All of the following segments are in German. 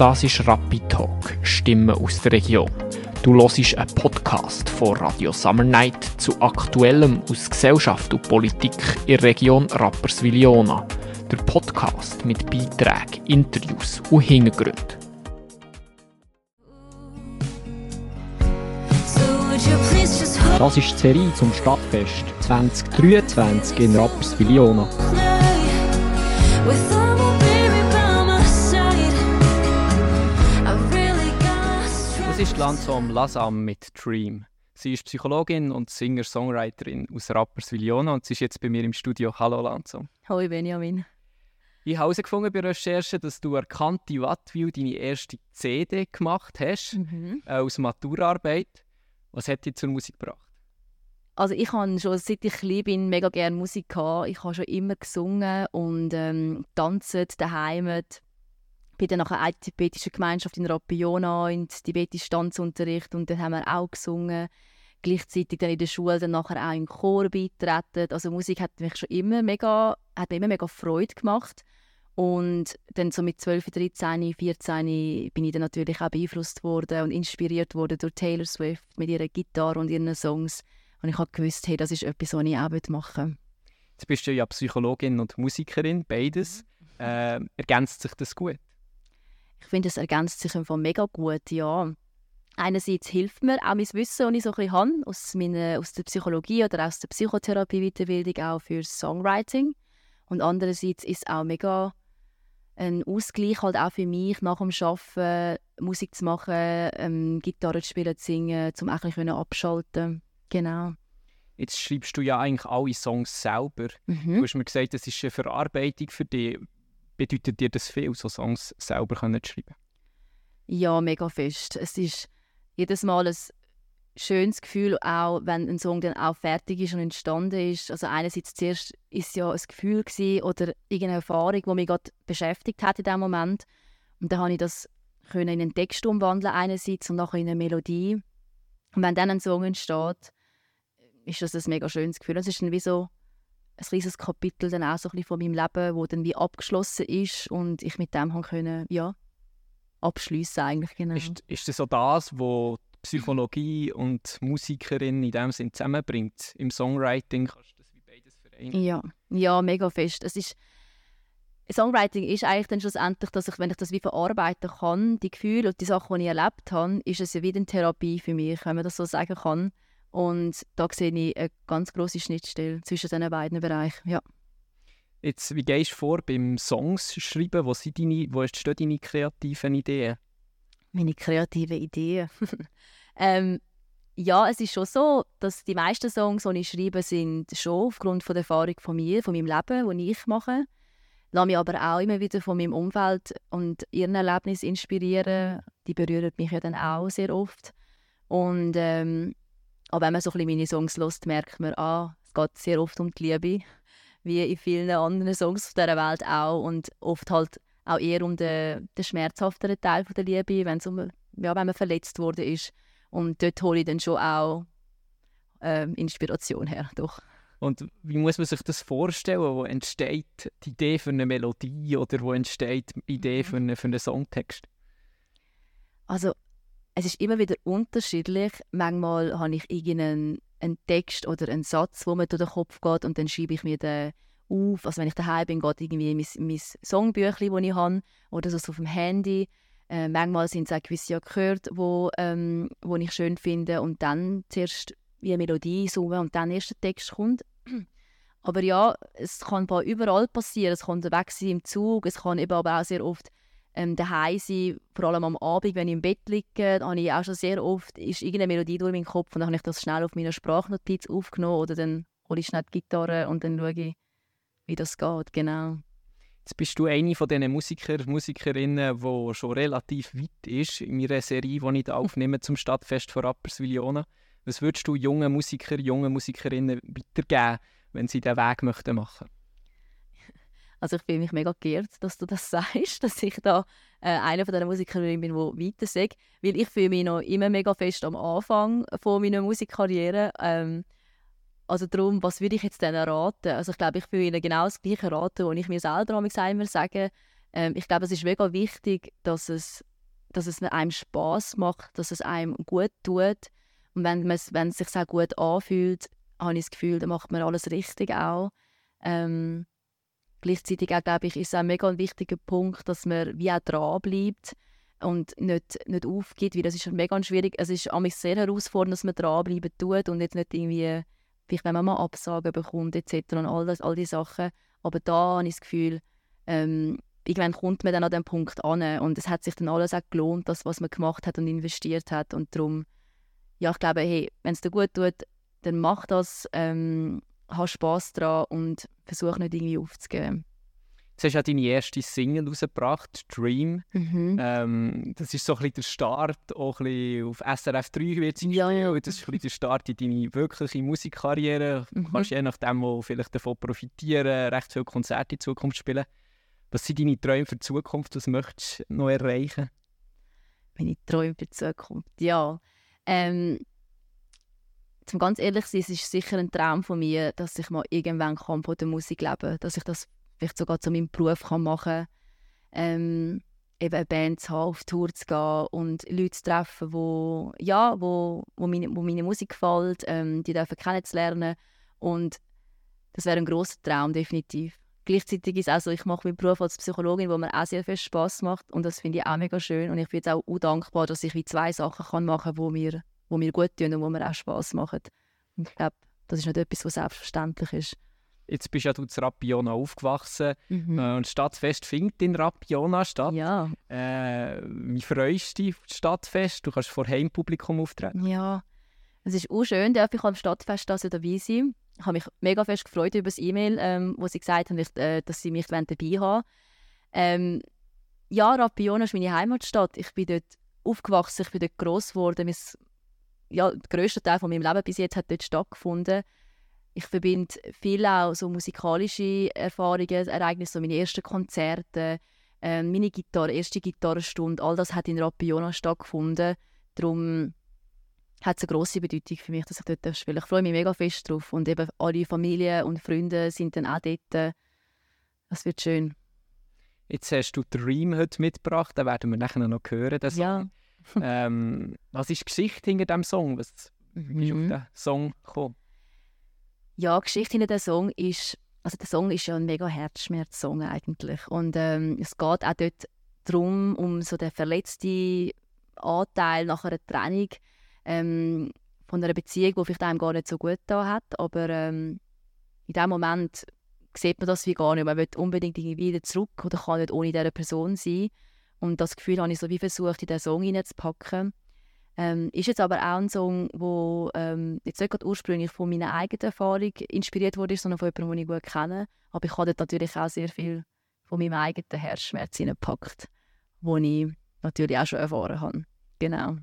Das ist Rapid Talk, Stimmen aus der Region. Du hörst einen Podcast von Radio Summer Night zu Aktuellem aus Gesellschaft und Politik in der Region Rapperswil-Jona. Der Podcast mit Beiträgen, Interviews und Hintergründen. Das ist die Serie zum Stadtfest 2023 in Rapperswil-Jona. Ist Lansom Lasam mit Dream. Sie ist Psychologin und Singer-Songwriterin aus Rapperswil-Jona und sie ist jetzt bei mir im Studio. Hallo Lansom. Hallo Benjamin. Ich habe herausgefunden bei Recherche, dass du erkannte Wattwil deine erste CD gemacht hast, Mhm. äh, aus Maturarbeit. Was hat dich zur Musik gebracht? Also ich habe schon seit ich klein bin mega gerne Musik gehabt. Ich habe schon immer gesungen und ähm, tanzt daheim. Bin dann nach einer tibetischen Gemeinschaft in Rapiona in tibetischen Tanzunterricht und dann haben wir auch gesungen. Gleichzeitig dann in der Schule dann nachher auch im Chor beitreten. Also Musik hat mich schon immer mega, hat mir immer mega Freude gemacht. Und dann so mit 12, 13, 14 bin ich dann natürlich auch beeinflusst worden und inspiriert worden durch Taylor Swift mit ihrer Gitarre und ihren Songs. Und ich habe gewusst, hey, das ist etwas, was ich auch machen will. Jetzt bist du ja Psychologin und Musikerin, beides. Äh, ergänzt sich das gut? Ich finde, es ergänzt sich einfach mega gut, ja. Einerseits hilft mir auch mein Wissen, das ich so ein bisschen habe, aus, meiner, aus der Psychologie oder aus der Psychotherapie-Weiterbildung auch für Songwriting. Und andererseits ist es auch mega ein Ausgleich halt auch für mich, nach dem Arbeiten Musik zu machen, ähm, Gitarre zu spielen, zu singen, um auch ein bisschen abschalten Genau. Jetzt schreibst du ja eigentlich alle Songs selber. Du Mhm. hast mir gesagt, das ist eine Verarbeitung für dich. Bedeutet dir das viel, so Songs selber zu schreiben? Ja, mega fest. Es ist jedes Mal ein schönes Gefühl, auch wenn ein Song dann auch fertig ist und entstanden ist. Also einerseits zuerst ist ja ein Gefühl gewesen oder irgendeine Erfahrung, die mich gerade beschäftigt hat in dem Moment. Und dann habe ich das in einen Text umwandeln einerseits und nachher in eine Melodie. Und wenn dann ein Song entsteht, ist das ein mega schönes Gefühl. Es ist dann wie so ein riesiges Kapitel dann auch so ein bisschen von meinem Leben, wo dann wie abgeschlossen ist und ich mit dem haben können, ja, abschließen eigentlich genau. Ist, ist das so das, was Psychologie und Musikerin in dem Sinn zusammenbringt? Im Songwriting kannst du das wie beides vereinen? Ja, ja, mega fest. Es ist, Songwriting ist eigentlich dann schlussendlich, dass ich, wenn ich das wie verarbeiten kann, die Gefühle und die Sachen, die ich erlebt habe, ist es ja wieder eine Therapie für mich, wenn man das so sagen kann. Und da sehe ich eine ganz große Schnittstelle zwischen diesen beiden Bereichen. Ja. Jetzt, wie gehst du vor beim Songs schreiben? Wo, sind deine, wo entstehen deine kreativen Ideen? Meine kreativen Ideen. ähm, ja, es ist schon so, dass die meisten Songs, die ich schreibe, sind schon aufgrund von der Erfahrung von mir, von meinem Leben, die ich mache. Lasse mich aber auch immer wieder von meinem Umfeld und ihren Erlebnissen inspirieren. Die berühren mich ja dann auch sehr oft. Und ähm, auch wenn man so ein bisschen meine Songs hört, merkt man, ah, es geht sehr oft um die Liebe, wie in vielen anderen Songs auf dieser Welt auch. Und oft halt auch eher um den, den schmerzhafteren Teil von der Liebe, wenn's um, ja, wenn man verletzt worden ist. Und dort hole ich dann schon auch ähm, Inspiration her. Doch. Und wie muss man sich das vorstellen? Wo entsteht die Idee für eine Melodie oder wo entsteht die Idee für, eine, für einen Songtext? Also, es ist immer wieder unterschiedlich. Manchmal habe ich irgendeinen einen Text oder einen Satz, wo mir durch den Kopf geht und dann schreibe ich mir den auf. Also wenn ich daheim bin, geht irgendwie mein, mein Songbüchlein, das ich habe, oder so auf dem Handy. Äh, manchmal sind es auch gewisse Akkorde, wo, ähm, wo ich schön finde und dann zuerst wie eine Melodie summe und dann erst der Text kommt. Aber ja, es kann überall passieren. Es kann weg sein im Zug, es kann eben aber auch sehr oft ähm, daheim sein, vor allem am Abend, wenn ich im Bett liege, habe ich auch schon sehr oft, ist irgendeine Melodie durch meinen Kopf und dann habe ich das schnell auf meiner Sprachnotiz aufgenommen oder dann hole ich schnell die Gitarre und dann schaue ich, wie das geht, genau. Jetzt bist du eine von diesen Musiker, Musikerinnen, die schon relativ weit ist in meiner Serie, die ich da aufnehme zum Stadtfest von Rapperswil-Jona. Was würdest du jungen Musiker, jungen Musikerinnen weitergeben, wenn sie diesen Weg möchten machen Also ich fühle mich mega geehrt, dass du das sagst, dass ich da äh, einer von den Musikerinnen bin, die weiter sagt. Weil ich fühle mich noch immer mega fest am Anfang von meiner Musikkarriere. Ähm, also darum, was würde ich jetzt denen raten? Also ich glaube, ich würde ihnen genau das Gleiche raten, was ich mir selber einmal sage. Ähm, ich glaube, es ist mega wichtig, dass es dass es einem Spaß macht, dass es einem gut tut. Und wenn, wenn es sich auch gut anfühlt, habe ich das Gefühl, dann macht man alles richtig auch. Ähm, gleichzeitig auch, glaube ich, ist es auch ein mega wichtiger Punkt, dass man wie auch dran bleibt und nicht, nicht aufgibt, weil das ist mega schwierig. Es ist mich sehr herausfordernd, dass man dranbleiben tut und jetzt nicht irgendwie, vielleicht wenn man mal Absagen bekommt etc. und all, das, all diese Sachen. Aber da habe ich das Gefühl, ähm, irgendwann kommt man dann an den Punkt an und es hat sich dann alles auch gelohnt, das, was man gemacht hat und investiert hat und darum, ja, ich glaube, hey, wenn es dir gut tut, dann mach das, ähm, hab Spass daran und versuch nicht irgendwie aufzugeben. Jetzt hast du ja deine erste Single rausgebracht, «Dream». Mhm. Ähm, das ist so ein bisschen der Start, auch ein bisschen auf SRF 3 wird es ja, ja. Das ist ein bisschen der Start in deine wirkliche Musikkarriere. Du mhm. kannst je nachdem wo vielleicht davon profitieren, recht viele Konzerte in Zukunft spielen. Was sind deine Träume für die Zukunft? Was möchtest du noch erreichen? Meine Träume für die Zukunft? Ja. Ähm, zum ganz ehrlich sein, es ist sicher ein Traum von mir, dass ich mal irgendwann kann von der Musik leben kann. Dass ich das vielleicht sogar zu meinem Beruf kann machen kann. Ähm, eben eine Band zu haben, auf Tour zu gehen und Leute zu treffen, wo, ja, wo, wo, meine, wo meine Musik gefällt, ähm, die dürfen kennenzulernen. Und das wäre ein großer Traum, definitiv. Gleichzeitig ist es ich mache meinen Beruf als Psychologin, wo mir auch sehr viel Spaß macht und das finde ich auch mega schön und ich bin jetzt auch, auch dankbar, dass ich wie zwei Sachen kann machen kann, die mir, wo mir gut tun und wo mir auch Spaß machen. Und ich glaube, das ist nicht etwas, was selbstverständlich ist. Jetzt bist ja du zu Rapiona aufgewachsen mhm. äh, und das Stadtfest findet in Rapiona statt. Ja. Äh, wie freust du dich auf das Stadtfest? Du kannst vor Heimpublikum auftreten. Ja, es ist auch schön, dass ich am Stadtfest dabei sein Ich habe mich mega fest gefreut über das E-Mail, ähm, wo sie gesagt haben, äh, dass sie mich dabei haben ähm, Ja, Rapiona ist meine Heimatstadt. Ich bin dort aufgewachsen, ich bin dort gross geworden. Mein, ja, der grösste Teil von meinem Leben bis jetzt hat dort stattgefunden ich verbinde viel auch so musikalische Erfahrungen, Ereignisse, so meine ersten Konzerte, äh, meine Gitarre, erste Gitarrenstunde, all das hat in Rapiona stattgefunden. Darum hat es eine grosse Bedeutung für mich, dass ich dort spiele. Ich freue mich mega fest drauf und eben alle Familie und Freunde sind dann auch dort. Das wird schön. Jetzt hast du Dream heute mitgebracht, den werden wir nachher noch hören. Den ja. ähm, was ist die Geschichte hinter diesem Song? Was mhm. ist auf den Song gekommen? Ja, die Geschichte hinter dem Song ist, also der Song ist ja ein mega Herzschmerz-Song eigentlich. Und ähm, es geht auch dort darum, um so den verletzten Anteil nach einer Trennung ähm, von einer Beziehung, die vielleicht einem gar nicht so gut da hat. Aber ähm, in dem Moment sieht man das wie gar nicht. Man will unbedingt wieder zurück oder kann nicht ohne diese Person sein. Und das Gefühl habe ich so wie versucht, in den Song hineinzupacken. Ähm, ist jetzt aber auch ein Song, der ähm, jetzt nicht ursprünglich von meiner eigenen Erfahrung inspiriert wurde, sondern von jemandem, den ich gut kenne. Aber ich habe dort natürlich auch sehr viel von meinem eigenen Herzschmerz hineingepackt, den ich natürlich auch schon erfahren habe. Genau.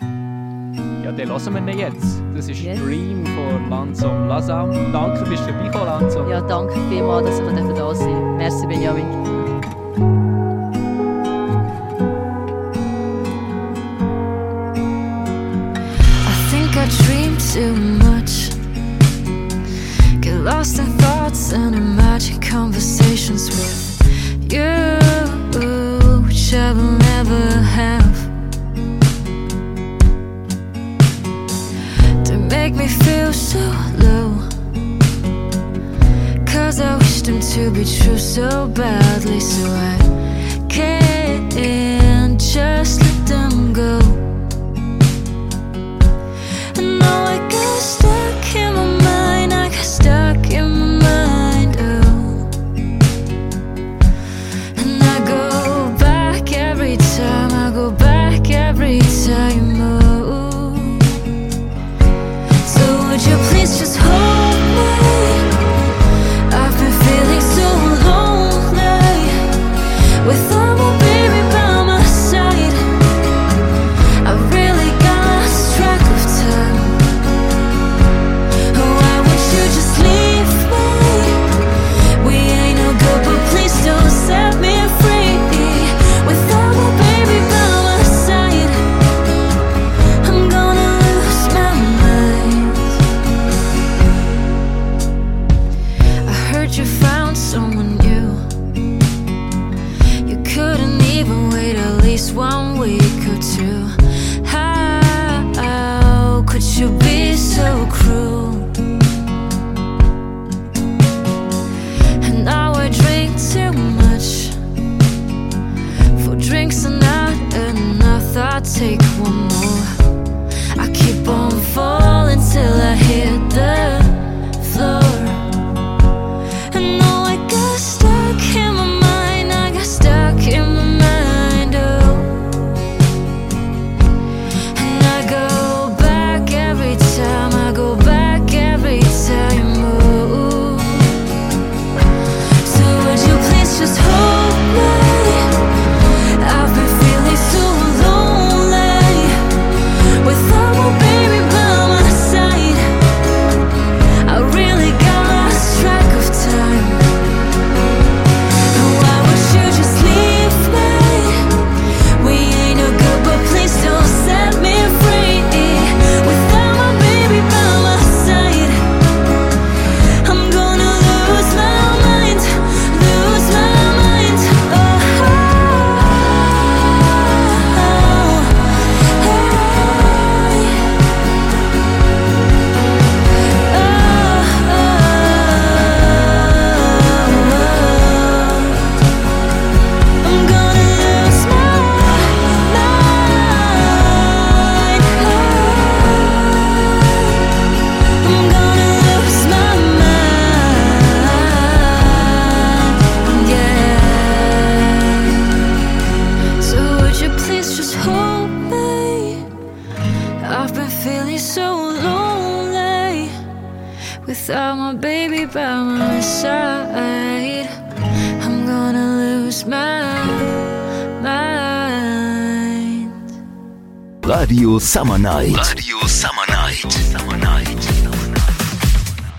Ja, den hören wir ihn jetzt. Das ist yes. Dream von Lansom Lasam. Danke, bist du dabei Lansom. Ja, danke vielmals, dass ich da sein durfte. Merci, Benjamin. And imagine conversations with you, which I will never have. To make me feel so low. Cause I wish them to be true so badly, take one more. I keep on falling till I hit. Without my baby by my side, I'm gonna lose my mind. Radio Summer Night.